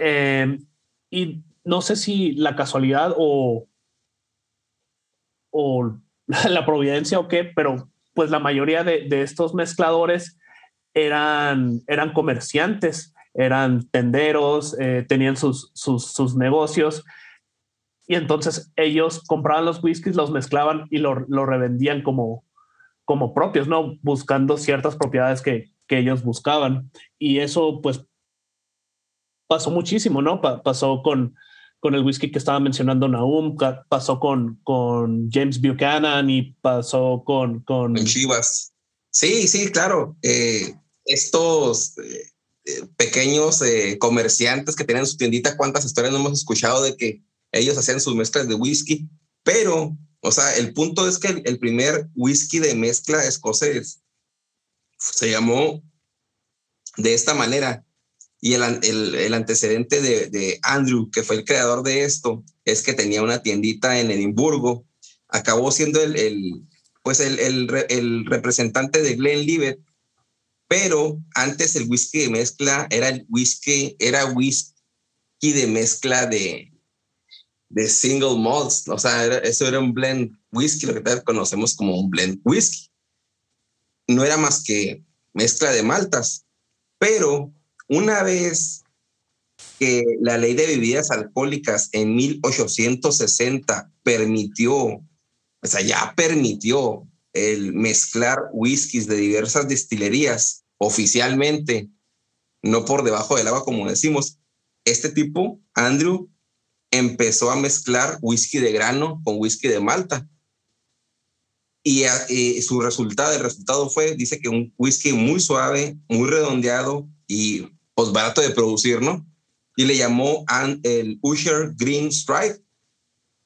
Eh, y no sé si la casualidad o, o la providencia o qué, pero pues la mayoría de, estos mezcladores eran, eran comerciantes, eran tenderos, eh, tenían sus, sus, negocios y entonces ellos compraban los whiskies, los mezclaban y lo, lo revendían como, como propios, ¿no? Buscando ciertas propiedades que, que ellos buscaban. Y eso pues pasó muchísimo, ¿no? pasó con, con el whisky que estaba mencionando Naum, pasó con, con James Buchanan y pasó con... Con Chivas. Sí, sí, claro. Eh, estos eh, eh, pequeños comerciantes que tenían su tiendita, ¿cuántas historias no hemos escuchado de que ellos hacían sus mezclas de whisky? Pero, o sea, el punto es que el primer whisky de mezcla escocés se llamó de esta manera y el, el, antecedente de, de, Andrew, que fue el creador de esto, es que tenía una tiendita en Edimburgo. Acabó siendo el, el pues el, el, representante de Glenlivet, pero antes el whisky de mezcla era el whisky, era whisky de mezcla de, de single malts. O sea, eso era un blend whisky, lo que conocemos como un blend whisky. No era más que mezcla de maltas, pero una vez que la ley de bebidas alcohólicas en 1860 permitió, o sea, ya permitió el mezclar whiskies de diversas destilerías oficialmente, no por debajo del agua como decimos, este tipo, Andrew, empezó a mezclar whisky de grano con whisky de malta. Y, y, su resultado, el resultado fue, dice que un whisky muy suave, muy redondeado y pues barato de producir, ¿no? Y le llamó el Usher Green Stripe,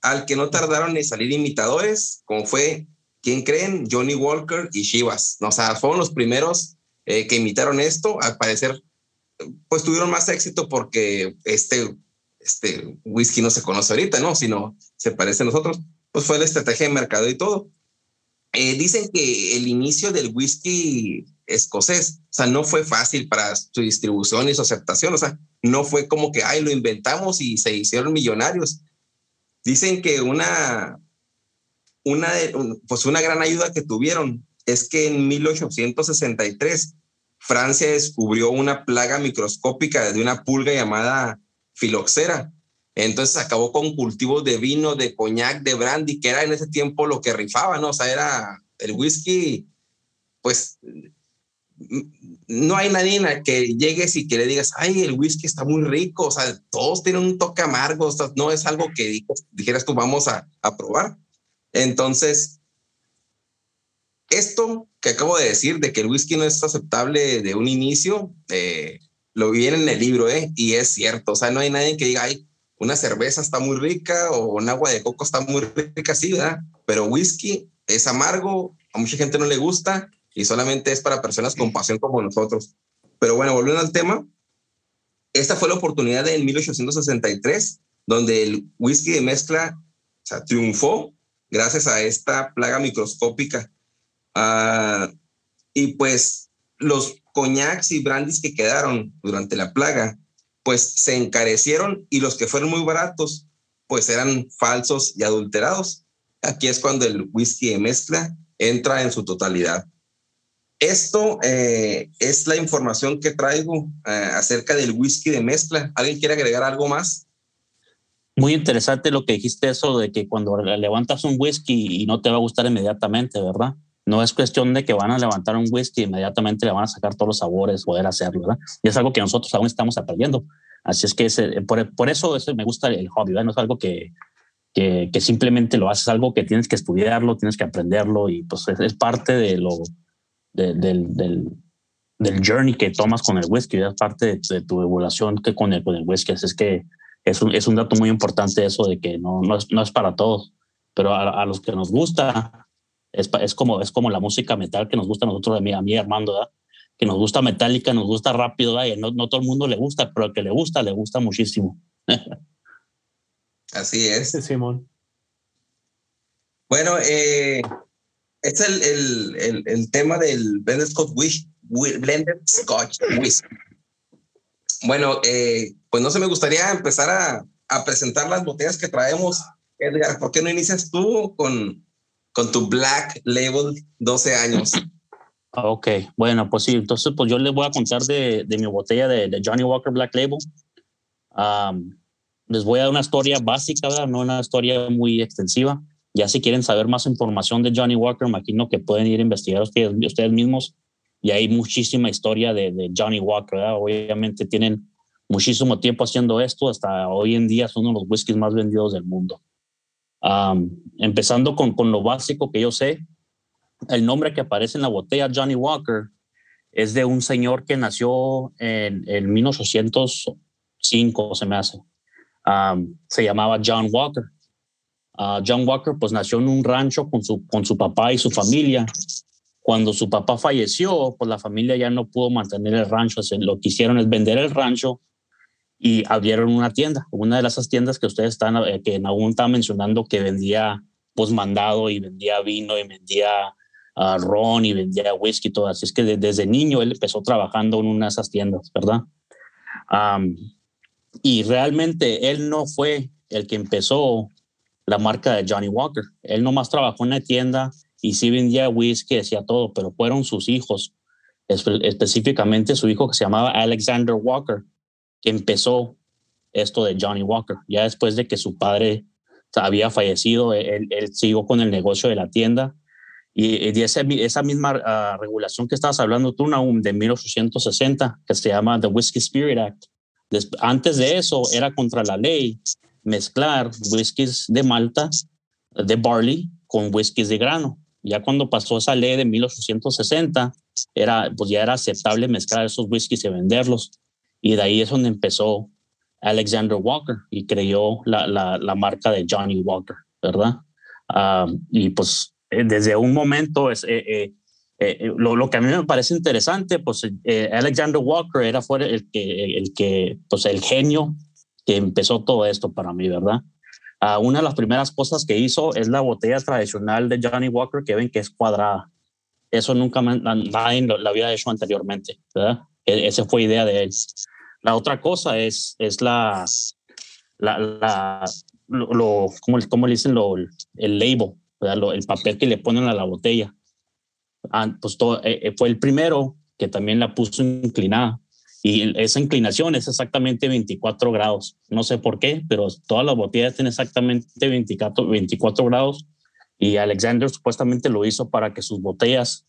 al que no tardaron en salir imitadores, como fue, ¿quién creen? Johnny Walker y Shivas. O sea, fueron los primeros eh, que imitaron esto. Al parecer, pues tuvieron más éxito porque este, este whisky no se conoce ahorita, ¿no? Sino se parece a nosotros. Pues fue la estrategia de mercado y todo. Eh, dicen que el inicio del whisky escocés, o sea, no fue fácil para su distribución y su aceptación, o sea, no fue como que, ay, lo inventamos y se hicieron millonarios. Dicen que una, una, pues una gran ayuda que tuvieron es que en 1863 Francia descubrió una plaga microscópica de una pulga llamada filoxera. Entonces acabó con cultivos de vino, de coñac, de brandy, que era en ese tiempo lo que rifaba, ¿no? O sea, era el whisky, pues no hay nadie que llegues y que le digas, ay, el whisky está muy rico, o sea, todos tienen un toque amargo, o sea, no es algo que dijeras tú vamos a, probar. Entonces, esto que acabo de decir de que el whisky no es aceptable de un inicio, eh, lo viene en el libro, ¿eh? Y es cierto, o sea, no hay nadie que diga, ay, una cerveza está muy rica o un agua de coco está muy rica, sí, ¿verdad? Pero whisky es amargo, a mucha gente no le gusta y solamente es para personas con pasión como nosotros. Pero bueno, volviendo al tema, esta fue la oportunidad en 1863 donde el whisky de mezcla o triunfó gracias a esta plaga microscópica. Ah, y pues los coñacs y brandis que quedaron durante la plaga pues se encarecieron y los que fueron muy baratos, pues eran falsos y adulterados. Aquí es cuando el whisky de mezcla entra en su totalidad. Esto eh, es la información que traigo eh, acerca del whisky de mezcla. ¿Alguien quiere agregar algo más? Muy interesante lo que dijiste eso de que cuando levantas un whisky y no te va a gustar inmediatamente, ¿verdad? No es cuestión de que van a levantar un whisky y inmediatamente le van a sacar todos los sabores, poder hacerlo, ¿verdad? Y es algo que nosotros aún estamos aprendiendo. Así es que por, por, eso, me gusta el hobby, ¿verdad? No es algo que, que, simplemente lo haces, algo que tienes que estudiarlo, tienes que aprenderlo y pues es, parte de lo, del, del, del, journey que tomas con el whisky, es parte de, tu evolución que con el, con el whisky. Así es que es un, es un dato muy importante eso de que no, no, es, no es para todos, pero a, a los que nos gusta, es, es, como, es como la música metal que nos gusta a nosotros, a mí, a mí Armando, ¿verdad? que nos gusta metálica, nos gusta rápido, y no, no todo el mundo le gusta, pero al que le gusta, le gusta muchísimo. Así es. Simón. Bueno, eh, es el, el, el, tema del Blended Scotch Whisky. Blended Scotch Whisky. Bueno, eh, pues no se me gustaría empezar a, presentar las botellas que traemos. Edgar, ¿por qué no inicias tú con, con tu Black Label 12 años? Ok, bueno, pues sí, entonces pues yo les voy a contar de, de mi botella de, Johnny Walker Black Label. les voy a dar una historia básica, no una historia muy extensiva. Ya si quieren saber más información de Johnny Walker, imagino que pueden ir a investigar ustedes, ustedes mismos. Y hay muchísima historia de, de Johnny Walker, ¿verdad? Obviamente tienen muchísimo tiempo haciendo esto, hasta hoy en día son uno de los whiskies más vendidos del mundo. empezando con, con lo básico que yo sé, el nombre que aparece en la botella, Johnny Walker, es de un señor que nació en, en 1805, se me hace. Um, se llamaba John Walker. Uh, John Walker pues nació en un rancho con su, con su papá y su familia. Cuando su papá falleció, pues la familia ya no pudo mantener el rancho. Lo que hicieron es vender el rancho y abrieron una tienda, una de esas tiendas que ustedes están, eh, que está mencionando que vendía pues mandado y vendía vino y vendía uh, ron y vendía whisky y todo. Así es que desde niño él empezó trabajando en una de esas tiendas, ¿verdad? y realmente él no fue el que empezó la marca de Johnny Walker. Él nomás trabajó en la tienda y sí vendía whisky, decía todo, pero fueron sus hijos, específicamente su hijo que se llamaba Alexander Walker, que empezó esto de Johnny Walker. Ya después de que su padre había fallecido, él, él siguió con el negocio de la tienda y, esa misma ah, regulación que estabas hablando tú, Naum, de 1860, que se llama The Whiskey Spirit Act, antes de eso era contra la ley mezclar whiskies de malta, de barley, con whiskies de grano. Ya cuando pasó esa ley de 1860, era, pues ya era aceptable mezclar esos whiskies y venderlos. Y de ahí es donde empezó Alexander Walker y creó la, la, la marca de Johnny Walker, ¿verdad? Ah, y pues eh, desde un momento es, eh, eh, lo, lo, que a mí me parece interesante, pues Alexander Walker era fue el que, el que, pues el genio que empezó todo esto para mí, ¿verdad? Uh, una de las primeras cosas que hizo es la botella tradicional de Johnny Walker que ven que es cuadrada. Eso nunca nadie lo, había hecho anteriormente, ¿verdad? E, esa fue idea de él. La otra cosa es, es la, la lo, ¿cómo, ¿cómo, le dicen? Lo, el label, el papel que le ponen a la botella. Ah, pues todo, eh, eh, fue el primero que también la puso inclinada. Y esa inclinación es exactamente 24 grados. No sé por qué, pero todas las botellas tienen exactamente 24, 24 grados. Y Alexander supuestamente lo hizo para que sus botellas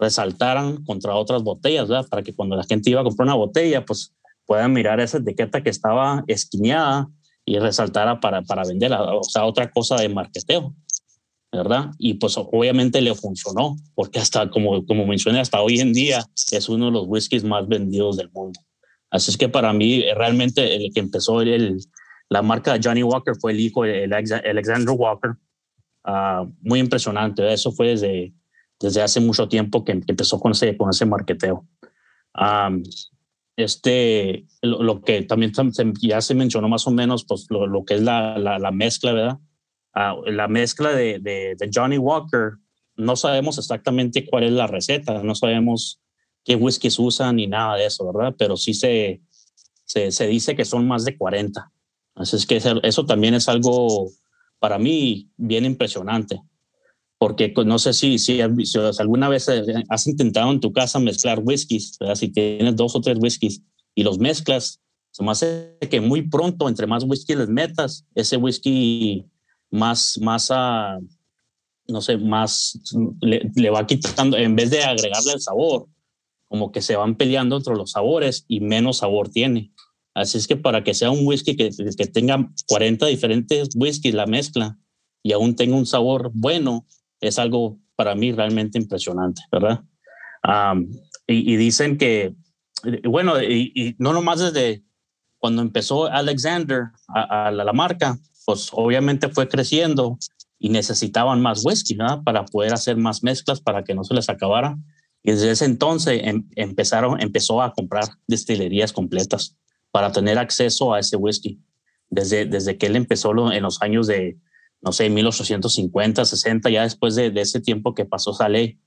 resaltaran contra otras botellas, ¿verdad? Para que cuando la gente iba a comprar una botella, pues puedan mirar esa etiqueta que estaba esquineada y resaltara para, para venderla. O sea, otra cosa de marketeo. ¿Verdad? Y pues obviamente le funcionó, porque hasta, como, como mencioné, hasta hoy en día es uno de los whiskies más vendidos del mundo. Así es que para mí, realmente el que empezó el, la marca de Johnny Walker fue el hijo, el Alexander Walker. Uh, muy impresionante, eso fue desde, desde hace mucho tiempo que, empezó con ese, con ese marketeo. Um, este, lo, que también ya se mencionó más o menos, pues lo, lo que es la, la, la mezcla, ¿verdad? La mezcla de, de, Johnny Walker, no sabemos exactamente cuál es la receta, no sabemos qué whiskies usan ni nada de eso, ¿verdad? Pero sí se, se, se dice que son más de 40. Así es que eso también es algo para mí bien impresionante. porque no sé si, si, alguna vez eh, has intentado en tu casa mezclar whiskies, si tienes dos o tres whiskies y los mezclas, se me hace que muy pronto, entre más whisky les metas, ese whisky más, más, no sé, más le, le, va quitando, en vez de agregarle el sabor, como que se van peleando entre los sabores y menos sabor tiene. Así es que para que sea un whisky que, que tenga 40 diferentes whiskies la mezcla y aún tenga un sabor bueno, es algo para mí realmente impresionante, ¿verdad? y, dicen que, bueno, y, no nomás desde cuando empezó Alexander a, la, marca, pues obviamente fue creciendo y necesitaban más whisky, ¿verdad? Para poder hacer más mezclas para que no se les acabara. Y desde ese entonces em, empezaron, empezó a comprar destilerías completas para tener acceso a ese whisky. Desde, desde que él empezó en los años de no sé, 1850, 60, ya después de, ese tiempo que pasó esa ley,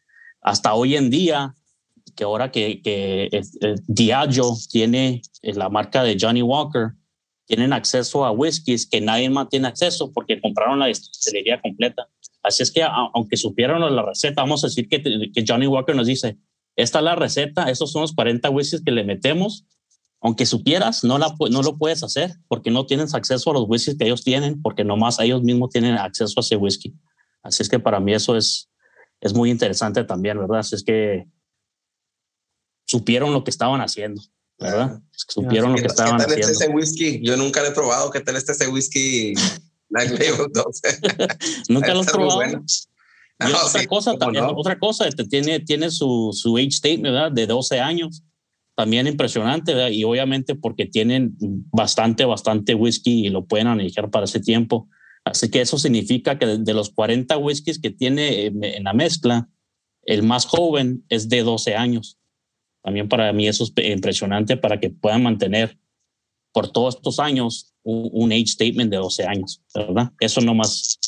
hasta hoy en día, que ahora que, que Diageo tiene la marca de Johnny Walker, tienen acceso a whiskies que nadie más tiene acceso porque compraron la destilería completa. Así es que aunque supieran la receta, vamos a decir que, que Johnny Walker nos dice, esta es la receta, estos son los 40 whiskies que le metemos aunque supieras, no, la, no lo puedes hacer porque no tienes acceso a los whiskies que ellos tienen, porque nomás ellos mismos tienen acceso a ese whisky. Así es que para mí eso es, es muy interesante también, ¿verdad? Así es que supieron lo que estaban haciendo, ¿verdad? supieron lo que estaban ¿qué tal haciendo. ese whisky? Yo nunca lo he probado. ¿Qué tal está ese whisky? nunca lo he probado. otra, cosa, también, otra cosa, tiene, tiene su, su age statement ¿verdad? de 12 años también impresionante, ¿verdad? y obviamente porque tienen bastante, bastante whisky y lo pueden analizar para ese tiempo. Así que eso significa que de los 40 whiskies que tiene eh, en la mezcla, el más joven es de 12 años. También para mí eso es impresionante para que puedan mantener por todos estos años un, age statement de 12 años, ¿verdad? Eso nomás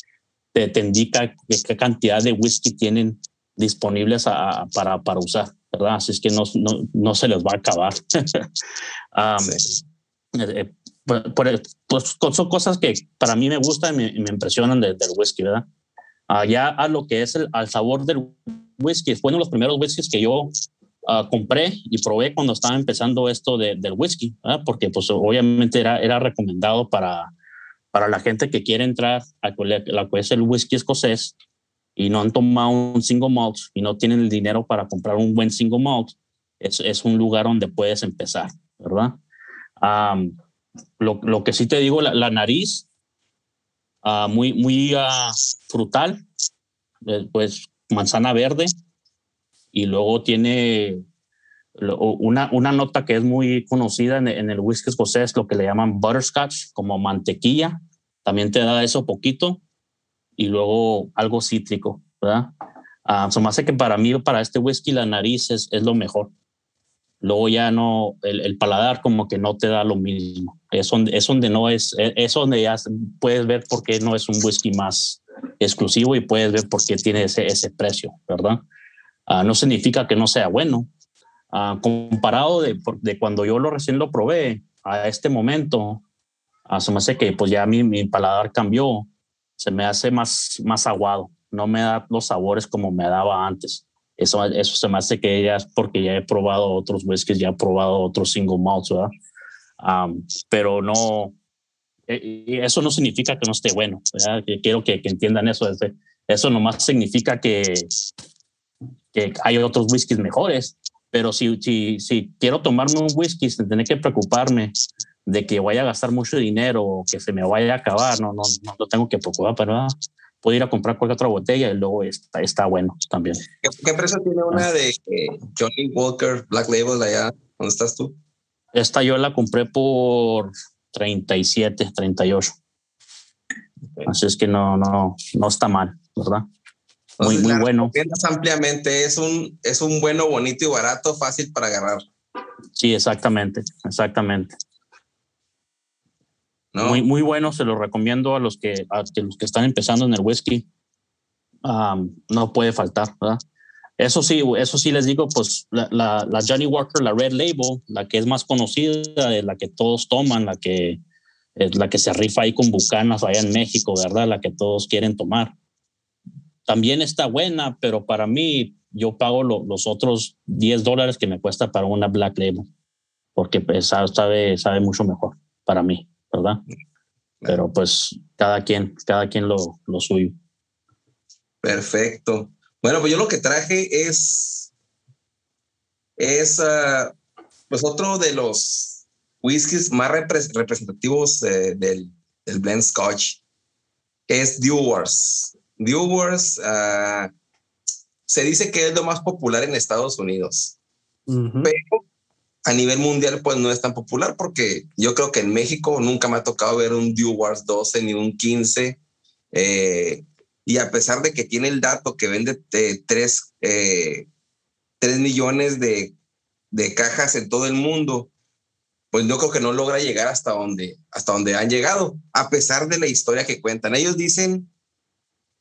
te, te indica qué cantidad de whisky tienen disponibles para, para usar. ¿verdad? Así es que no, no, no se les va a acabar. Eh, eh, pues, son cosas que para mí me gustan y me, impresionan del whisky, ¿verdad? ya a lo que es el al sabor del whisky, fue uno de los primeros whiskies que yo uh, compré y probé cuando estaba empezando esto de, del whisky, porque pues obviamente era, era recomendado para, para la gente que quiere entrar a lo que el whisky escocés y no han tomado un single malt y no tienen el dinero para comprar un buen single malt, es, es un lugar donde puedes empezar, ¿verdad? lo, lo, que sí te digo, la, nariz, uh, muy, muy uh, frutal, eh, pues manzana verde, y luego tiene una, una nota que es muy conocida en, el whisky escocés, lo que le llaman butterscotch, como mantequilla, también te da eso poquito y luego algo cítrico, ¿verdad? Uh, se hace que para mí, para este whisky, la nariz es, es lo mejor. Luego ya no, el, paladar como que no te da lo mismo. Es donde, es donde no es, es donde ya puedes ver por qué no es un whisky más exclusivo y puedes ver por qué tiene ese, ese precio, ¿verdad? Uh, no significa que no sea bueno. Uh, comparado de, cuando yo lo recién lo probé a este momento, se me hace que pues ya mi, paladar cambió se me hace más, más aguado, no me da los sabores como me daba antes. Eso, eso se me hace que ya es porque ya he probado otros whiskies, ya he probado otros single malts, ¿verdad? pero no, eh, eso no significa que no esté bueno, quiero que, que entiendan eso. Eso nomás significa que, que hay otros whiskies mejores, pero si, si, si quiero tomarme un whisky sin tener que preocuparme de que vaya a gastar mucho dinero o que se me vaya a acabar, no, no, no lo tengo que preocupar pero nada. Puedo ir a comprar cualquier otra botella y luego está, está bueno también. ¿Qué, precio tiene una de eh, Johnny Walker Black Label allá? ¿Dónde estás tú? Esta yo la compré por 37, 38. Así es que no, no, no está mal, ¿verdad? Muy, muy bueno. ampliamente, es un, es un bueno, bonito y barato, fácil para agarrar. Sí, exactamente, exactamente. Muy, muy bueno, se lo recomiendo a los que, a los que están empezando en el whisky. no puede faltar, ¿verdad? Eso sí, eso sí les digo, pues la, la, Johnny Walker, la Red Label, la que es más conocida, la que todos toman, la que es la que se rifa ahí con bucanas allá en México, ¿verdad? La que todos quieren tomar. También está buena, pero para mí yo pago los otros 10 dólares que me cuesta para una Black Label, porque pues, sabe, sabe mucho mejor para mí, ¿verdad? Pero pues cada quien, cada quien lo, lo suyo. Perfecto. Bueno, pues yo lo que traje es, es ah, pues otro de los whiskies más representativos eh, del, del, blend Scotch, que es Dewars. Dewars uh, se dice que es lo más popular en Estados Unidos, pero a nivel mundial pues no es tan popular porque yo creo que en México nunca me ha tocado ver un Dewars 12 ni un 15. Eh, y a pesar de que tiene el dato que vende 3 eh, millones de de cajas en todo el mundo, pues yo creo que no logra llegar hasta donde, hasta donde han llegado, a pesar de la historia que cuentan. Ellos dicen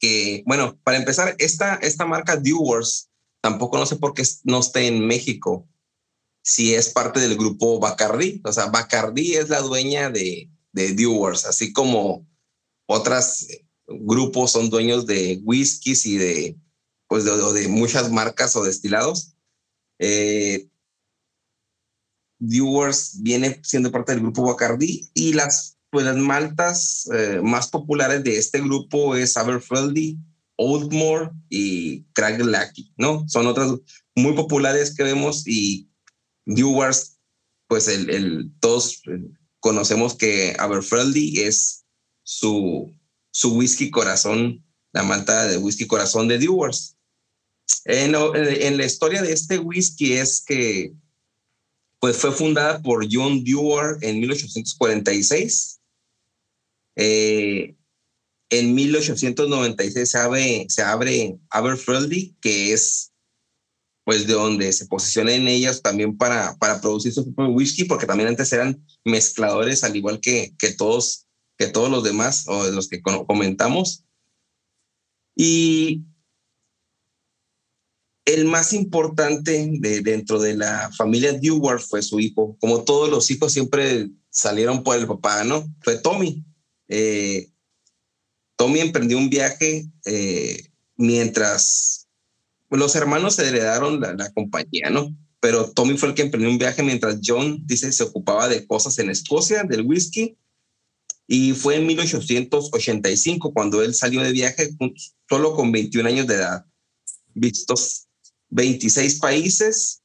que, bueno, para empezar, esta, esta marca Dewars, tampoco no sé por qué no está en México, si es parte del grupo Bacardi. O sea, Bacardi es la dueña de, de Dewars, así como otros grupos son dueños de whiskies y de, pues de, de muchas marcas o destilados. Eh, Dewars viene siendo parte del grupo Bacardi y las, pues, las maltas eh, más populares de este grupo es Aberfeldy, Oldmore y Craiglachie, ¿no? Son otras muy populares que vemos y Dewars, pues el, el todos conocemos que Aberfeldy es su, su whisky corazón, la malta de whisky corazón de Dewars. En, en, la historia de este whisky es que pues fue fundada por John Dewar en 1846. Eh, en 1896 se abre, se abre Aberfeldy, que es pues de donde se posicionan ellas también para, para producir su propio whisky, porque también antes eran mezcladores, al igual que, que, todos, que todos los demás, o los que comentamos. Y el más importante de, dentro de la familia Dewar fue su hijo. Como todos los hijos siempre salieron por el papá, ¿no? Fue Tommy. Eh, Tommy emprendió un viaje eh, mientras los hermanos se heredaron la, la, compañía, ¿no? Pero Tommy fue el que emprendió un viaje mientras John, dice, se ocupaba de cosas en Escocia, del whisky. Y fue en 1885 cuando él salió de viaje solo con 21 años de edad. Vistos 26 países.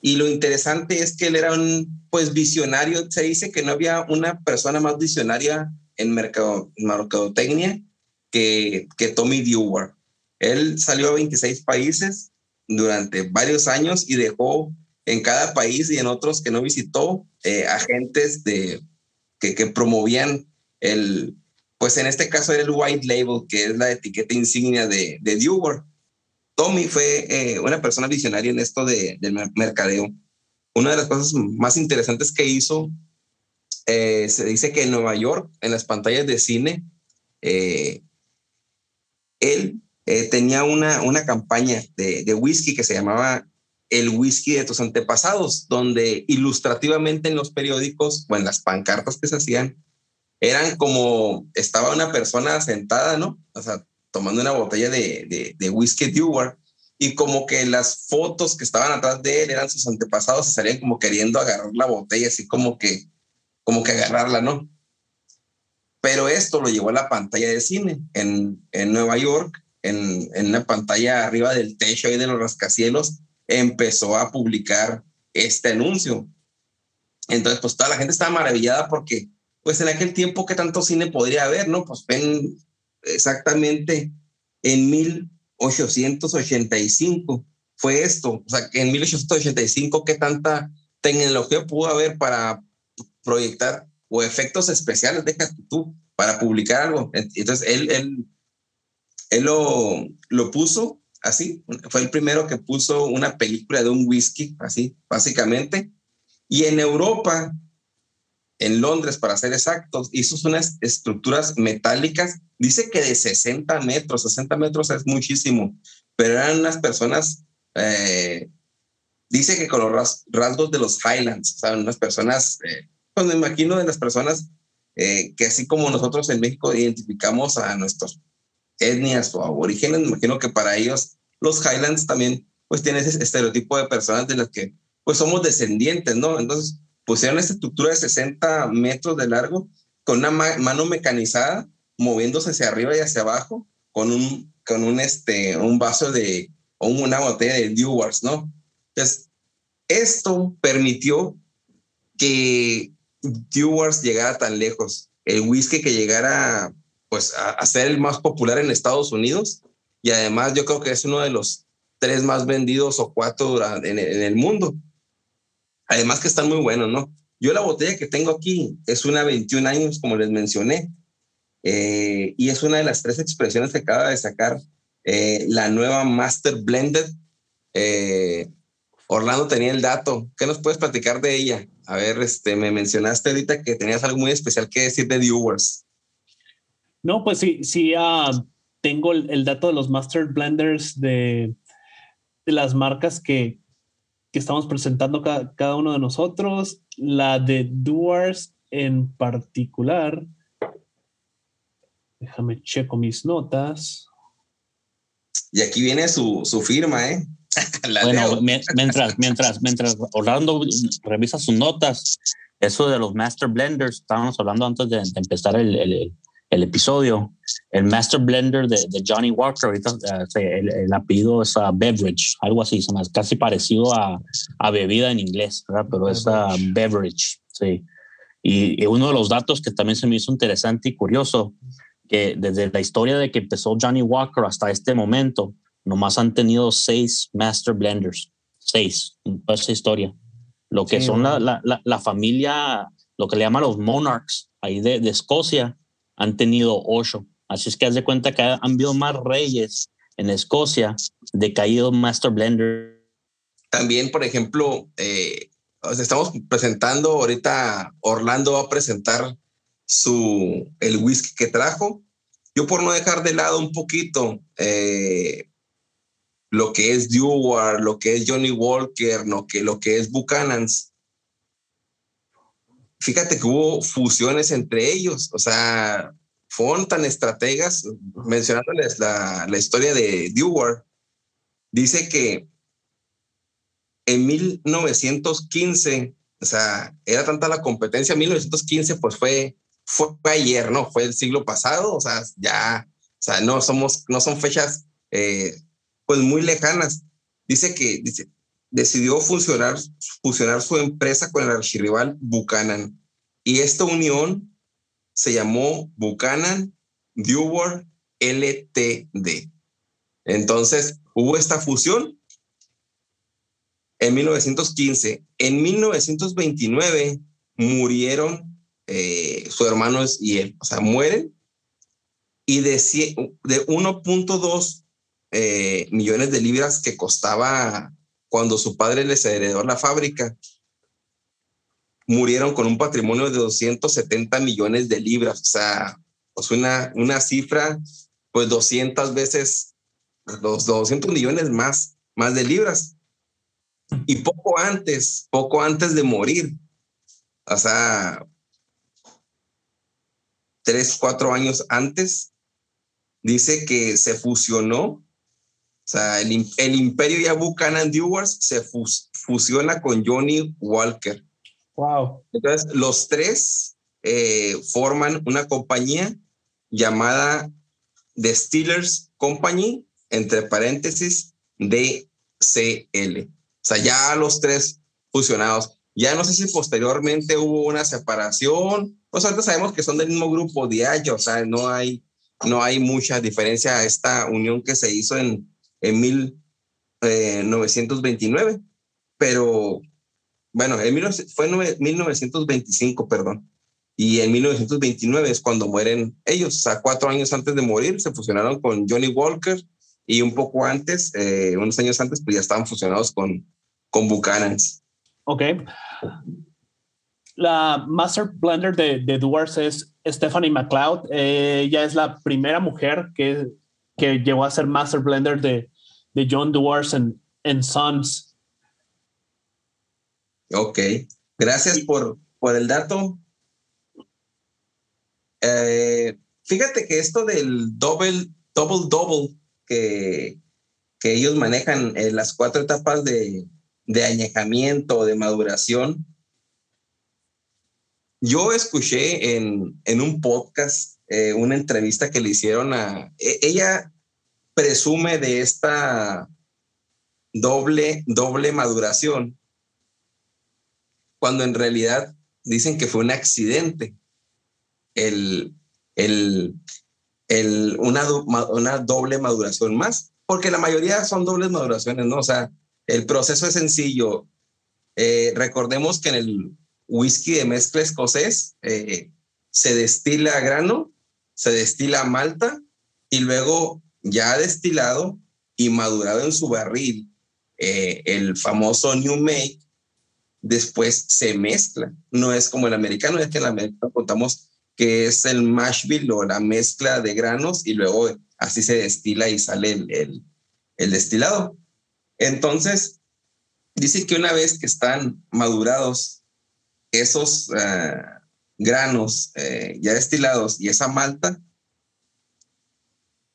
Y lo interesante es que él era un pues visionario. Se dice que no había una persona más visionaria en mercado, mercadotecnia que, que Tommy Dewar. Él salió a 26 países durante varios años y dejó en cada país y en otros que no visitó eh, agentes de, que, que, promovían el, pues en este caso era el White Label, que es la etiqueta insignia de, de Dewar. Tommy fue eh, una persona visionaria en esto de, del mercadeo. Una de las cosas más interesantes que hizo, eh, se dice que en Nueva York, en las pantallas de cine, eh, él tenía una, una campaña de, de whisky que se llamaba El whisky de tus antepasados, donde ilustrativamente en los periódicos o en las pancartas que se hacían, eran como estaba una persona sentada, ¿no? O sea, tomando una botella de, de, whisky Dewar y como que las fotos que estaban atrás de él eran sus antepasados y salían como queriendo agarrar la botella, así como que, como que agarrarla, ¿no? Pero esto lo llevó a la pantalla de cine en, en Nueva York, en, en una pantalla arriba del techo y de los rascacielos, empezó a publicar este anuncio. Entonces, pues toda la gente estaba maravillada porque, pues en aquel tiempo, ¿qué tanto cine podría haber, no? Pues ven exactamente en 1885 fue esto. O sea, que en 1885, ¿qué tanta tecnología pudo haber para proyectar o efectos especiales, déjate tú, para publicar algo? Entonces, él, él, él lo, lo puso así. Fue el primero que puso una película de un whisky, así, básicamente. Y en Europa, en Londres, para ser exactos, hizo unas estructuras metálicas Dice que de 60 metros, 60 metros es muchísimo, pero eran unas personas, eh, dice que con los rasgos de los Highlands, o sea, unas personas, eh, pues me imagino de las personas eh, que así como nosotros en México identificamos a nuestros etnias o aborígenes, me imagino que para ellos los Highlands también pues tienen ese estereotipo de personas de las que pues somos descendientes, ¿no? Entonces pusieron esta estructura de 60 metros de largo con una mano mecanizada moviéndose hacia arriba y hacia abajo con un, con un, este, un vaso de, o una botella de Dewars, ¿no? Entonces, esto permitió que Dewars llegara tan lejos, el whisky que llegara pues a, ser el más popular en Estados Unidos y además yo creo que es uno de los tres más vendidos o cuatro en, en el mundo. Además que están muy buenos, ¿no? Yo la botella que tengo aquí es una 21 años, como les mencioné, eh, y es una de las tres expresiones que acaba de sacar eh, la nueva Master Blended. Eh, Orlando tenía el dato. ¿Qué nos puedes platicar de ella? A ver, este, me mencionaste ahorita que tenías algo muy especial que decir de Viewers. No, pues sí, sí, ah, tengo el, dato de los Master Blenders de, de las marcas que, que estamos presentando cada, cada, uno de nosotros. La de Doers en particular Déjame checo mis notas. Y aquí viene su, su firma, ¿eh? bueno, mientras, mientras, mientras Orlando revisa sus notas, eso de los Master Blenders, estábamos hablando antes de, empezar el, el, el, episodio, el Master Blender de, de Johnny Walker, ahorita eh, el, el, apellido es a Beverage, algo así, casi parecido a, a bebida en inglés, ¿verdad? pero es a Beverage, sí. Y, y, uno de los datos que también se me hizo interesante y curioso que desde la historia de que empezó Johnny Walker hasta este momento, nomás han tenido seis Master Blenders, seis, en toda esa historia. Lo que son la, la, la, familia, lo que le llaman los Monarchs, ahí de, de, Escocia, han tenido ocho. Así es que haz de cuenta que han habido más reyes en Escocia de caído Master Blender. También, por ejemplo, eh, estamos presentando ahorita, Orlando va a presentar su, el whisky que trajo. Yo por no dejar de lado un poquito eh, lo que es Dewar, lo que es Johnny Walker, lo que, lo que es Buchanan's, fíjate que hubo fusiones entre ellos, o sea, fueron tan estrategas, mencionándoles la, la historia de Dewar, dice que en 1915, o sea, era tanta la competencia, 1915 pues fue fue ayer, ¿no? Fue el siglo pasado, o sea, ya, o sea, no somos, no son fechas, eh, pues muy lejanas. Dice que, dice, decidió fusionar su empresa con el archirrival Buchanan. Y esta unión se llamó Buchanan Dewar LTD. Entonces, hubo esta fusión en 1915. En 1929 murieron eh, su hermano y él, o sea, mueren y de, de 1.2 eh, millones de libras que costaba cuando su padre les heredó la fábrica, murieron con un patrimonio de 270 millones de libras, o sea, pues una, una cifra, pues 200 veces, los 200 millones más, más de libras. Y poco antes, poco antes de morir, o sea, tres, cuatro años antes, dice que se fusionó, sea, el, el imperio ya Buchanan Dewars se fusiona con Johnny Walker. Wow. Entonces, los tres eh, forman una compañía llamada The Steelers Company, entre paréntesis, DCL. O sea, ya los tres fusionados. Ya no sé si posteriormente hubo una separación pues ahorita sabemos que son del mismo grupo de años, o sea, no hay, no hay mucha diferencia a esta unión que se hizo en, en 1929, eh, pero bueno, en fue en 1925, perdón, y en 1929 es cuando mueren ellos, sea, cuatro años antes de morir se fusionaron con Johnny Walker y un poco antes, eh, unos años antes, pues ya estaban fusionados con, con Buchanan's. Ok la Master Blender de, de Duars es Stephanie McLeod. ella es la primera mujer que, que llegó a ser Master Blender de, de John Duars en, en Sons. Ok, gracias por, por el dato. Eh, fíjate que esto del Double double double que, que ellos manejan en las cuatro etapas de, de añejamiento, de maduración. Yo escuché en, en un podcast eh, una entrevista que le hicieron a... E, ella presume de esta doble, doble maduración, cuando en realidad dicen que fue un accidente. El, el, el, una, una doble maduración más, porque la mayoría son dobles maduraciones, ¿no? O sea, el proceso es sencillo. Eh, recordemos que en el whisky de mezcla escocés eh, se destila grano, se destila malta y luego ya destilado y madurado en su barril, eh, el famoso New Make, después se mezcla. No es como el americano, es que en el americano contamos que es el mash bill o la mezcla de granos y luego así se destila y sale el, destilado. Entonces, dice que una vez que están madurados esos eh, granos eh, ya destilados y esa malta,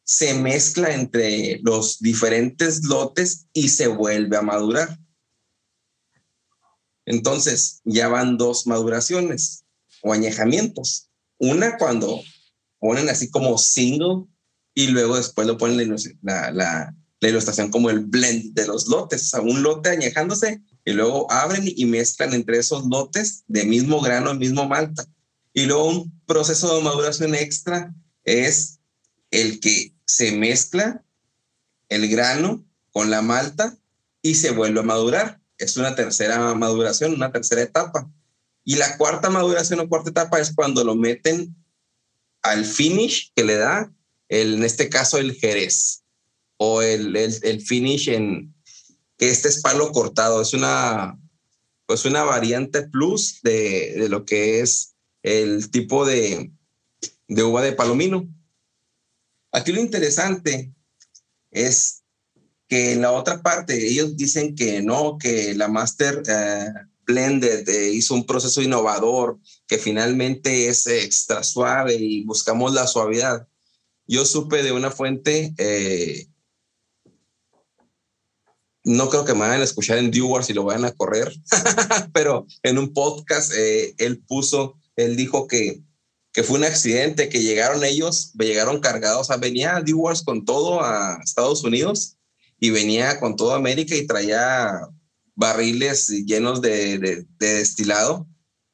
se mezcla entre los diferentes lotes y se vuelve a madurar. Entonces, ya van dos maduraciones o añejamientos. Una cuando ponen así como single y luego después lo ponen la, la, ilustración como el blend de los lotes, o sea, un lote añejándose y luego abren y mezclan entre esos lotes de mismo grano, mismo malta. Y luego un proceso de maduración extra es el que se mezcla el grano con la malta y se vuelve a madurar. Es una tercera maduración, una tercera etapa. Y la cuarta maduración o cuarta etapa es cuando lo meten al finish que le da, en este caso el jerez, o el, el, finish en que este es palo cortado. Es una, pues una variante plus de, de lo que es el tipo de, de uva de palomino. Aquí lo interesante es que en la otra parte ellos dicen que no, que la Master eh, Blended eh, hizo un proceso innovador, que finalmente es extra suave y buscamos la suavidad. Yo supe de una fuente, eh, no creo que me vayan a escuchar en Dewars y lo vayan a correr, pero en un podcast él puso, él dijo que que fue un accidente, que llegaron ellos, llegaron cargados, o sea, venía Dewars con todo a Estados Unidos y venía con toda América y traía barriles llenos de, de, destilado.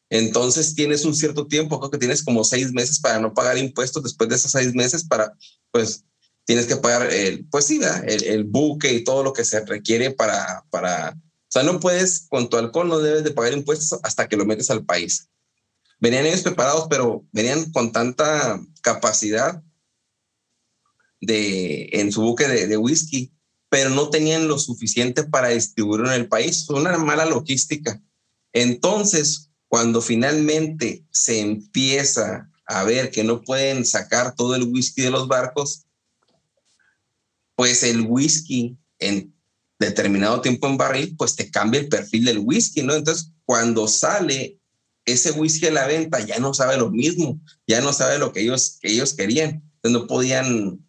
Entonces tienes un cierto tiempo, creo que tienes como seis meses para no pagar impuestos. Después de esos seis meses, para, pues tienes que pagar el, pues sí, el, el buque y todo lo que se requiere para, para, o sea, no puedes, con tu alcohol no debes de pagar impuestos hasta que lo metes al país venían ellos preparados, pero venían con tanta capacidad de, en su buque de, whisky, pero no tenían lo suficiente para distribuirlo en el país. Una mala logística. Entonces, cuando finalmente se empieza a ver que no pueden sacar todo el whisky de los barcos, pues el whisky en determinado tiempo en barril, pues te cambia el perfil del whisky, ¿no? Entonces, cuando sale ese whisky a la venta ya no sabe lo mismo, ya no sabe lo que ellos, que ellos querían. Entonces no podían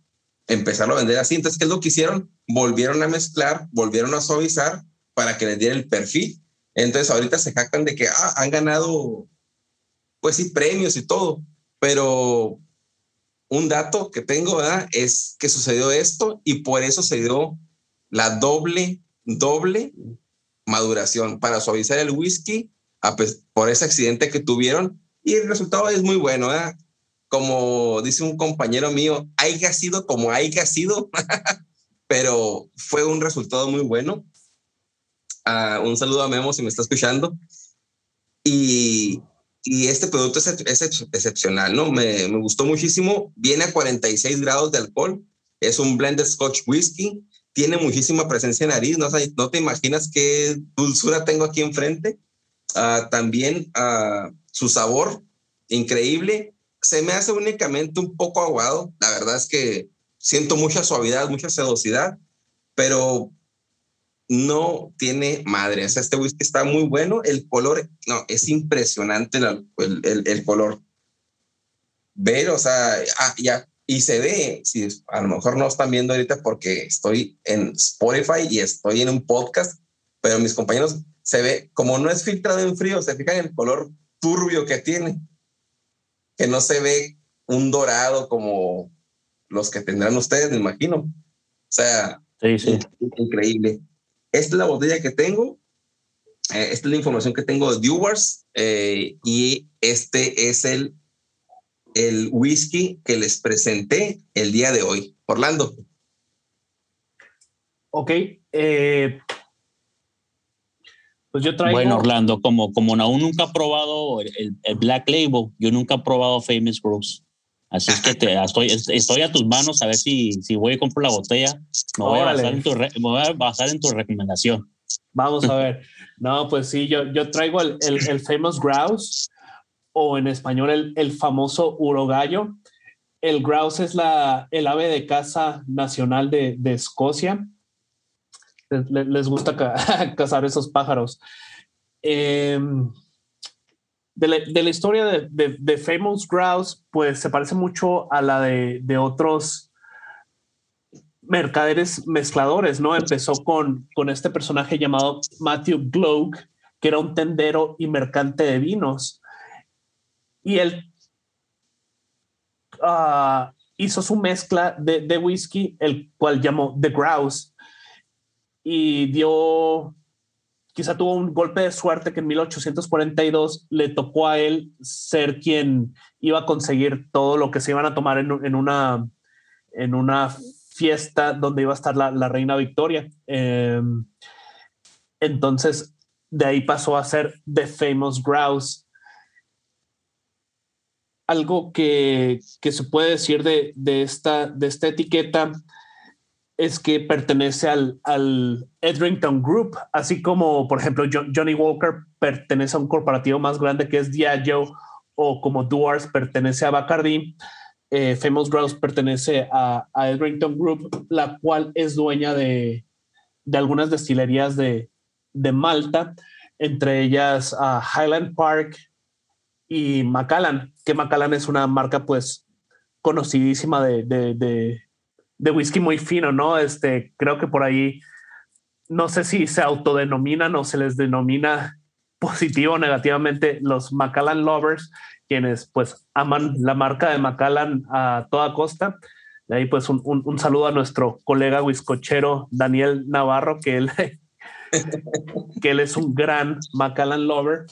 empezarlo a vender así. Entonces, ¿qué es lo que hicieron? Volvieron a mezclar, volvieron a suavizar para que les diera el perfil. Entonces, ahorita se jactan de que ah, han ganado, pues sí, premios y todo. Pero un dato que tengo es que sucedió esto y por eso se dio la doble, doble maduración para suavizar el whisky por ese accidente que tuvieron y el resultado es muy bueno. ¿eh? Como dice un compañero mío, haya sido como haya sido, pero fue un resultado muy bueno. Uh, un saludo a Memo si me está escuchando. Y, y este producto es, excepcional, ¿no? Me, me, gustó muchísimo. Viene a 46 grados de alcohol. Es un blended Scotch Whisky. Tiene muchísima presencia en nariz. No, no te imaginas qué dulzura tengo aquí enfrente. Ah, también uh, su sabor increíble. Se me hace únicamente un poco aguado. La verdad es que siento mucha suavidad, mucha sedosidad, pero no tiene madre. Este whisky está muy bueno. El color, no, es impresionante el color. Ver, o sea, ah, ya y se ve, si a lo mejor no están viendo ahorita porque estoy en Spotify y estoy en un podcast, pero mis compañeros se ve, como no es filtrado en frío, se fijan en el color turbio que tiene, que no se ve un dorado como los que tendrán ustedes, me imagino. O sea, increíble. Esta es la botella que tengo. Eh, esta es la información que tengo de Dewars eh, y este es el el whisky que les presenté el día de hoy. Orlando. Ok. Eh, pues yo traigo. Bueno, Orlando, como, como aún nunca he probado el, Black Label, yo nunca he probado Famous Bruce. Así es que te, estoy, estoy a tus manos a ver si, si voy a comprar la botella. Me voy, a basar en tu voy a basar en tu recomendación. Vamos a ver. No, pues sí, yo, yo traigo el, el, el Famous Grouse o en español el, famoso urogallo. El grouse es la, el ave de caza nacional de, Escocia. Les, gusta cazar esos pájaros. Em, de, la, historia de, Famous Grouse, pues se parece mucho a la de, otros mercaderes mezcladores, ¿no? Empezó con, con este personaje llamado Matthew Gloak, que era un tendero y mercante de vinos y él ah, hizo su mezcla de, whisky, el cual llamó The Grouse, y dio, quizá tuvo un golpe de suerte que en 1842 le tocó a él ser quien iba a conseguir todo lo que se iban a tomar en, una, en una fiesta donde iba a estar la, reina Victoria. Em, entonces, de ahí pasó a ser The Famous Grouse algo que, se puede decir de, esta, de esta etiqueta es que pertenece al, al Edrington Group, así como, por ejemplo, Johnny Walker pertenece a un corporativo más grande que es Diageo, o como Duars pertenece a Bacardi, eh, Famous Grouse pertenece a, Edrington Group, la cual es dueña de, algunas destilerías de, Malta, entre ellas a Highland Park, y Macallan, que Macallan es una marca pues conocidísima de, de, de, whisky muy fino, ¿no? Este, creo que por ahí, no sé si se autodenominan o se les denomina positivo o negativamente los Macallan lovers, quienes pues aman la marca de Macallan a toda costa. De ahí pues un, un, saludo a nuestro colega whiskochero Daniel Navarro, que él, que él es un gran Macallan lover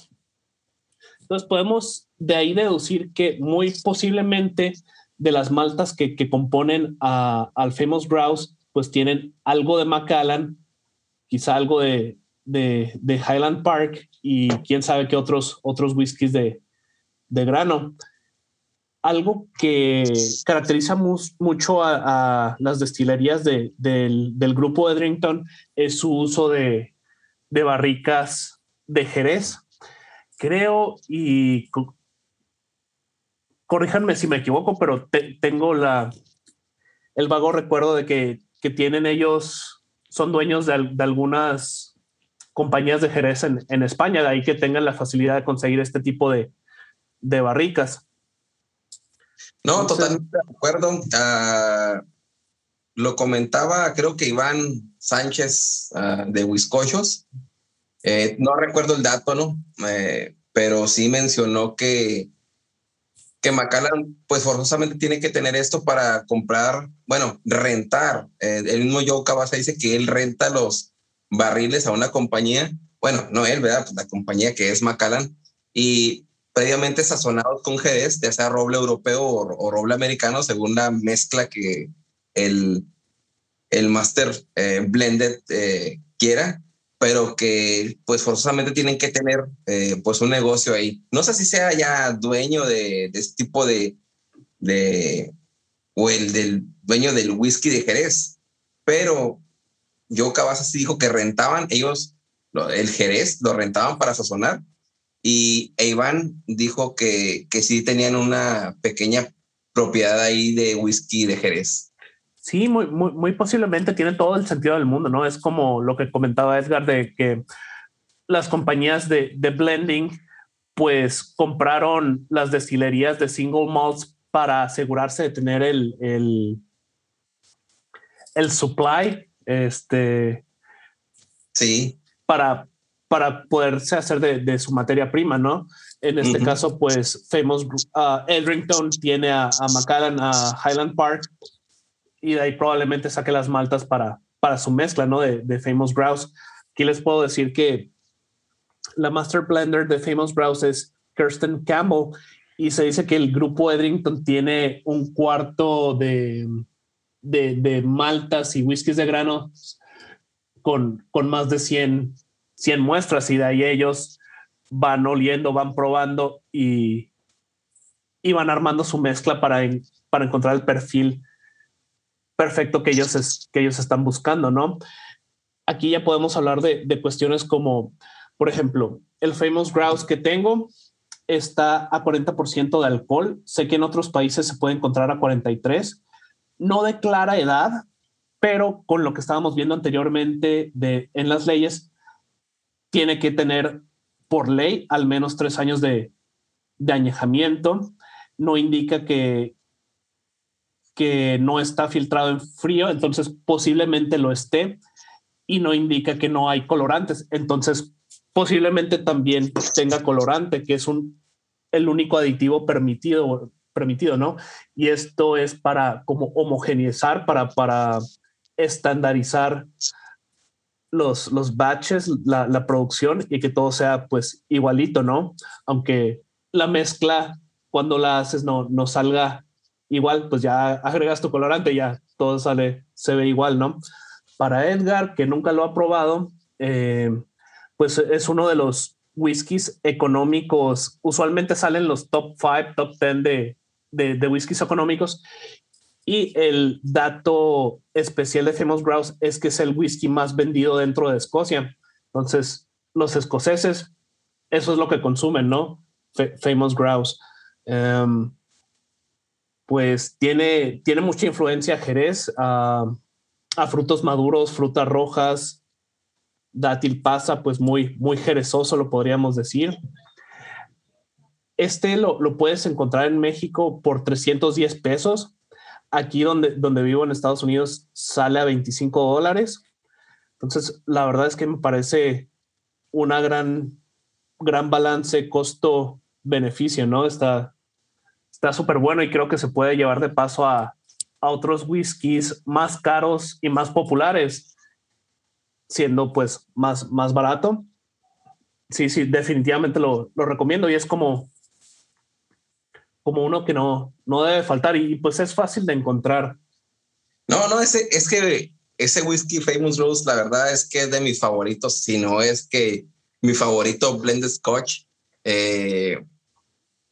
entonces podemos de ahí deducir que muy posiblemente de las maltas que, componen al Famous Grouse, pues tienen algo de Macallan, quizá algo de, Highland Park y quién sabe qué otros, otros whiskies de, grano. Algo que caracteriza mucho a, las destilerías del, del, grupo Edrington es su uso de, de barricas de Jerez creo y corríjanme si me equivoco, pero tengo la el vago recuerdo de que, tienen ellos, son dueños de, algunas compañías de Jerez en, España, de ahí que tengan la facilidad de conseguir este tipo de, barricas. No, totalmente de acuerdo. Ah, lo comentaba, creo que Iván Sánchez uh, de Huiscochos, eh, no recuerdo el dato, ¿no? Eh, pero sí mencionó que, que Macallan, pues forzosamente tiene que tener esto para comprar, bueno, rentar. Eh, el mismo Joe Cabasa dice que él renta los barriles a una compañía, bueno, no él, ¿verdad? Pues la compañía que es Macallan, y previamente sazonados con Jerez, ya sea roble europeo o, roble americano, según la mezcla que el, el Master Blended quiera pero que pues forzosamente tienen que tener eh, pues un negocio ahí. No sé si sea ya dueño de, este tipo de, de, o el del dueño del whisky de Jerez, pero yo Cabazas sí dijo que rentaban ellos el Jerez, lo rentaban para sazonar y Iván dijo que, que sí tenían una pequeña propiedad ahí de whisky de Jerez. Sí, muy, muy, muy posiblemente tiene todo el sentido del mundo, ¿no? Es como lo que comentaba Edgar de que las compañías de, de blending pues compraron las destilerías de single malts para asegurarse de tener el, el, el supply, este, sí, para, para poderse hacer de, de su materia prima, ¿no? En este caso, pues Famous uh, Eldrington tiene a, a Macallan, a Highland Park, y de ahí probablemente saque las maltas para, para su mezcla, ¿no? De, de Famous Grouse. Aquí les puedo decir que la Master Blender de Famous Grouse es Kirsten Campbell y se dice que el grupo Edrington tiene un cuarto de, de, de maltas y whiskies de grano con, con más de 100, 100 muestras y de ahí ellos van oliendo, van probando y, y van armando su mezcla para, para encontrar el perfil perfecto que ellos, es, que ellos están buscando, ¿no? Aquí ya podemos hablar de, de cuestiones como, por ejemplo, el Famous Grouse que tengo está a 40% de alcohol. Sé que en otros países se puede encontrar a 43. No declara edad, pero con lo que estábamos viendo anteriormente de, en las leyes, tiene que tener por ley al menos tres años de, de añejamiento. No indica que, que no está filtrado en frío, entonces posiblemente lo esté y no indica que no hay colorantes. Entonces posiblemente también tenga colorante, que es un, el único aditivo permitido, permitido, ¿no? Y esto es para como homogeneizar, para, para estandarizar los, los batches, la, la, producción y que todo sea pues igualito, ¿no? Aunque la mezcla, cuando la haces, no, no salga igual, pues ya agregas tu colorante, ya todo sale, se ve igual, ¿no? Para Edgar, que nunca lo ha probado, eh, pues es uno de los whiskies económicos. Usualmente salen los top 5, top 10 de, de, de whiskies económicos y el dato especial de Famous Grouse es que es el whisky más vendido dentro de Escocia. Entonces, los escoceses, eso es lo que consumen, ¿no? F Famous Grouse. Um, pues tiene, tiene mucha influencia Jerez a, a, frutos maduros, frutas rojas, dátil pasa, pues muy, muy jerezoso, lo podríamos decir. Este lo, lo puedes encontrar en México por 310 pesos Aquí donde, donde vivo en Estados Unidos sale a 25 dólares. Entonces, la verdad es que me parece una gran, gran balance costo-beneficio, ¿no? Está súper bueno y creo que se puede llevar de paso a, a otros whiskies más caros y más populares, siendo pues más, más barato. Sí, sí, definitivamente lo, lo recomiendo y es como como uno que no, no debe faltar y pues es fácil de encontrar. No, no, ese, es que ese whisky Famous Rose, la verdad es que es de mis favoritos, si no es que mi favorito blended scotch. Eh,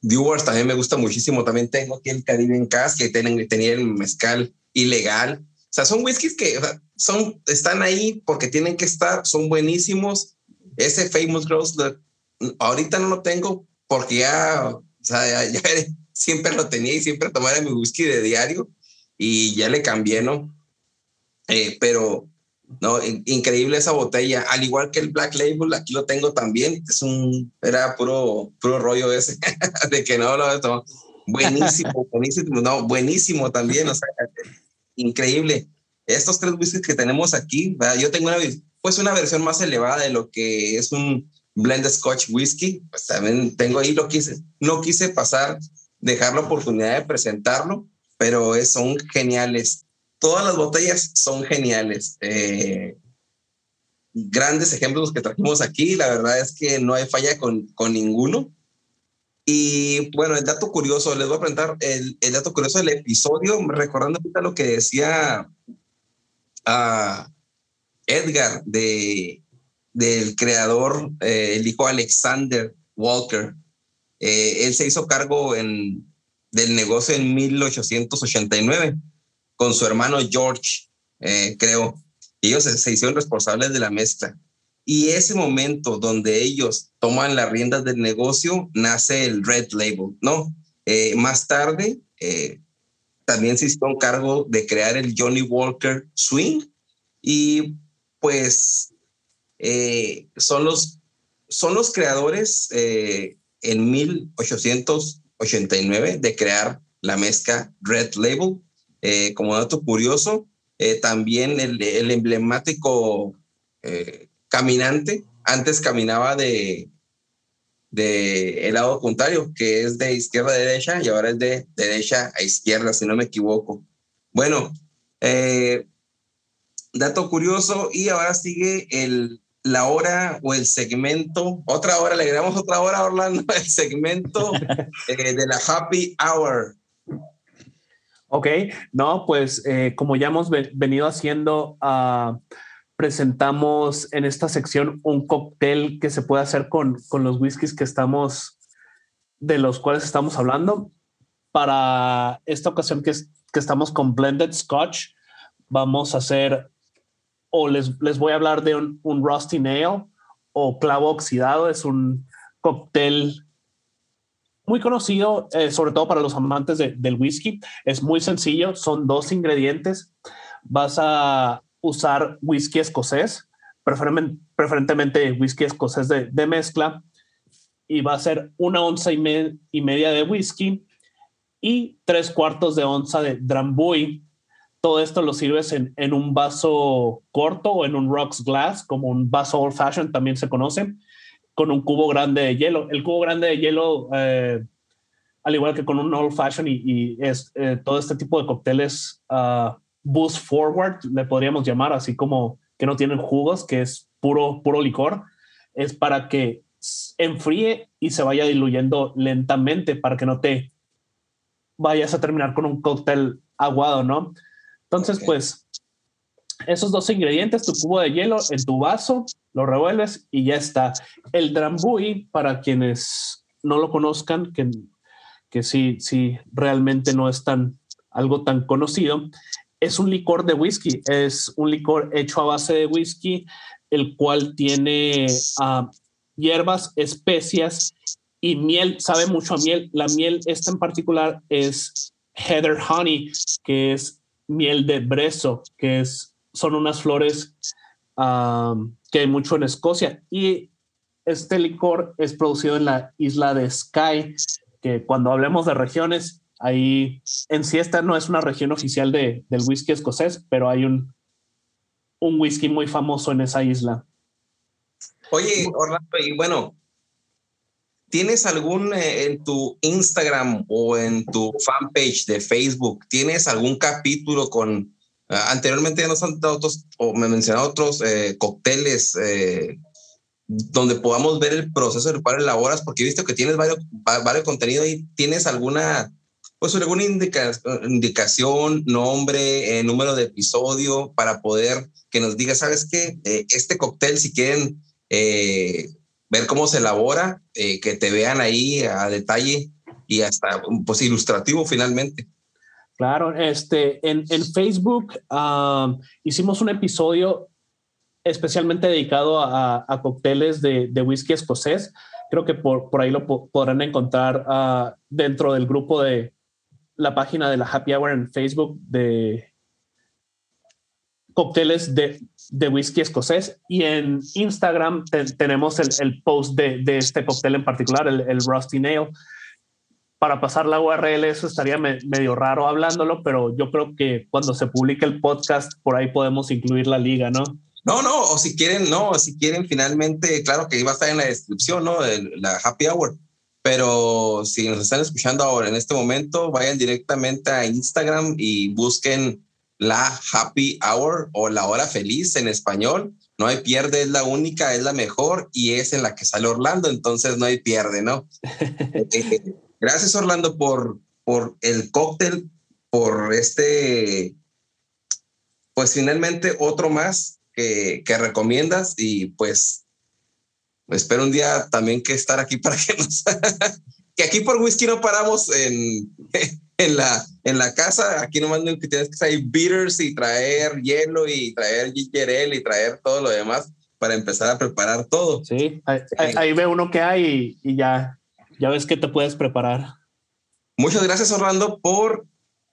Dewars también me gusta muchísimo. También tengo aquí el Caribbean Cask, que tienen, tenía el mezcal ilegal. O sea, son whiskies que son, están ahí porque tienen que estar, son buenísimos. Ese Famous Rose, ahorita no lo tengo porque ya, o sea, ya, ya, siempre lo tenía y siempre tomaba mi whisky de diario y ya le cambié, ¿no? Eh, pero, no, increíble esa botella, al igual que el Black Label, aquí lo tengo también, es un, era puro, puro rollo ese, de que no lo tomado. Buenísimo, buenísimo, no, buenísimo también, o sea, increíble. Estos tres whiskies que tenemos aquí, ¿verdad? yo tengo una, pues una versión más elevada de lo que es un blend Scotch whisky, pues también tengo ahí, lo quise, no quise pasar dejar la oportunidad de presentarlo, pero son geniales. Todas las botellas son geniales. Eh, grandes ejemplos que trajimos aquí, la verdad es que no hay falla con, con ninguno. Y bueno, el dato curioso, les voy a presentar el, el dato curioso del episodio, recordando ahorita lo que decía a Edgar de, del creador, eh, el hijo Alexander Walker, eh, él se hizo cargo en, del negocio en 1889 con su hermano George, eh, creo. Ellos se, se, hicieron responsables de la mezcla. Y ese momento donde ellos toman las riendas del negocio, nace el Red Label, ¿no? Eh, más tarde, eh, también se hicieron cargo de crear el Johnny Walker Swing y pues son, los, son los creadores en 1889 de crear la mezcla Red Label. Eh, como dato curioso, eh, también el, el emblemático eh, caminante antes caminaba de, de el lado contrario, que es de izquierda a derecha y ahora es de derecha a izquierda, si no me equivoco. Bueno, dato curioso y ahora sigue el, la hora o el segmento, otra hora, le agregamos otra hora, Orlando, el segmento de la Happy Hour. Ok, no, pues eh, como ya hemos venido haciendo, uh, presentamos en esta sección un cóctel que se puede hacer con, con los whiskies que estamos, de los cuales estamos hablando. Para esta ocasión que, que estamos con Blended Scotch, vamos a hacer, o les, les voy a hablar de un Rusty Nail o clavo oxidado. Es un cóctel muy conocido, eh, sobre todo para los amantes del whisky. Es muy sencillo, son dos ingredientes. Vas a usar whisky escocés, preferentemente whisky escocés de, mezcla, y va a ser una onza y, media de whisky y tres cuartos de onza de drambuie. Todo esto lo sirves en, en un vaso corto o en un rocks glass, como un vaso old fashioned también se conoce con un cubo grande de hielo. El cubo grande de hielo, eh, al igual que con un old fashion y, es eh, todo este tipo de cócteles uh, boost forward, le podríamos llamar, así como que no tienen jugos, que es puro, puro licor, es para que enfríe y se vaya diluyendo lentamente para que no te vayas a terminar con un cóctel aguado, ¿no? Entonces, pues esos dos ingredientes, tu cubo de hielo en tu vaso, lo revuelves y ya está. El drambuie, para quienes no lo conozcan, que, que sí, sí, realmente no es tan, algo tan conocido, es un licor de whisky, es un licor hecho a base de whisky, el cual tiene uh, hierbas, especias y miel, sabe mucho a miel. La miel, esta en particular, es heather honey, que es miel de brezo, que es, son unas flores que hay mucho en Escocia. Y este licor es producido en la isla de Skye, que cuando hablemos de regiones, ahí en sí esta no es una región oficial de, del whisky escocés, pero hay un, un whisky muy famoso en esa isla. Oye, Orlando, y bueno, ¿tienes algún eh, en tu Instagram o en tu fanpage de Facebook, tienes algún capítulo con anteriormente ya nos han dado otros, o me mencionado otros eh, cócteles eh, donde podamos ver el proceso del cual elaboras, porque he visto que tienes varios, varios contenidos y tienes alguna, pues alguna indicación, nombre, eh, número de episodio para poder que nos diga, ¿sabes qué? este cóctel, si quieren ver cómo se elabora, que te vean ahí a detalle y hasta pues ilustrativo finalmente. Claro, este, en, en Facebook hicimos un episodio especialmente dedicado a, a cócteles de, de, whisky escocés. Creo que por, por ahí lo podrán encontrar uh, dentro del grupo de la página de la Happy Hour en Facebook de cócteles de, de whisky escocés. Y en Instagram tenemos el, el post de, de, este cóctel en particular, el, el Rusty Nail para pasar la URL, eso estaría medio raro hablándolo, pero yo creo que cuando se publique el podcast, por ahí podemos incluir la liga, ¿no? No, no, o si quieren, no, si quieren finalmente, claro que iba a estar en la descripción, ¿no? De la happy hour. Pero si nos están escuchando ahora en este momento, vayan directamente a Instagram y busquen la happy hour o la hora feliz en español. No hay pierde, es la única, es la mejor y es en la que sale Orlando, entonces no hay pierde, ¿no? Eh, Gracias, Orlando, por, el cóctel, por este, pues finalmente otro más que, que recomiendas y pues espero un día también que estar aquí para que nos... que aquí por whisky no paramos en, la, casa, aquí nomás que tienes que traer bitters y traer hielo y traer ginger y traer todo lo demás para empezar a preparar todo. Sí, ahí, ve uno que hay y ya ya ves que te puedes preparar. Muchas gracias, Orlando, por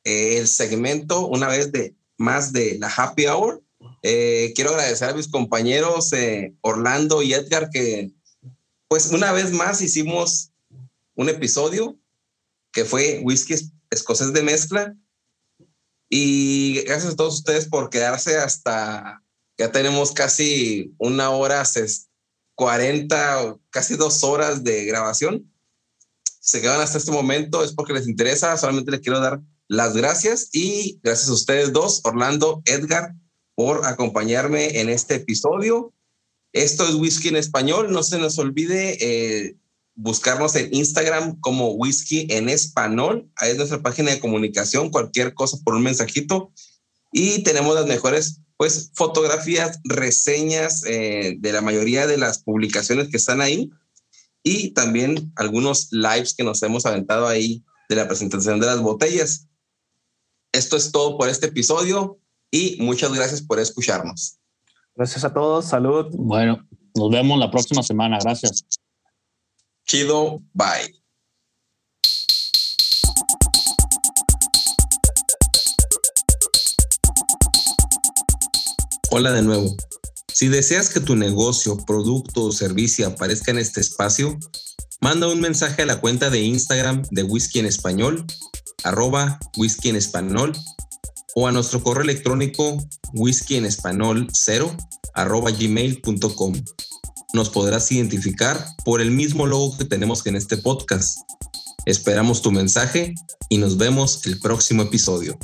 eh, el segmento una vez de más de la Happy Hour. Eh, quiero agradecer a mis compañeros eh, Orlando y Edgar que pues una vez más hicimos un episodio que fue Whisky Escocés de Mezcla. Y gracias a todos ustedes por quedarse hasta, ya tenemos casi una hora, 40, casi dos horas de grabación. Se quedan hasta este momento es porque les interesa, solamente les quiero dar las gracias y gracias a ustedes dos, Orlando, Edgar, por acompañarme en este episodio. Esto es Whisky en Español. No se nos olvide eh, buscarnos en Instagram como Whisky en Español. Ahí es nuestra página de comunicación. Cualquier cosa por un mensajito. Y tenemos las mejores pues fotografías, reseñas eh, de la mayoría de las publicaciones que están ahí y también algunos lives que nos hemos aventado ahí de la presentación de las botellas. Esto es todo por este episodio y muchas gracias por escucharnos. Gracias a todos, salud. Bueno, nos vemos la próxima semana, gracias. Chido, bye. Hola de nuevo. Si deseas que tu negocio, producto o servicio aparezca en este espacio, manda un mensaje a la cuenta de Instagram de Whisky en Español arroba whisky en español o a nuestro correo electrónico whisky en español 0 arroba gmail.com. Nos podrás identificar por el mismo logo que tenemos en este podcast. Esperamos tu mensaje y nos vemos el próximo episodio.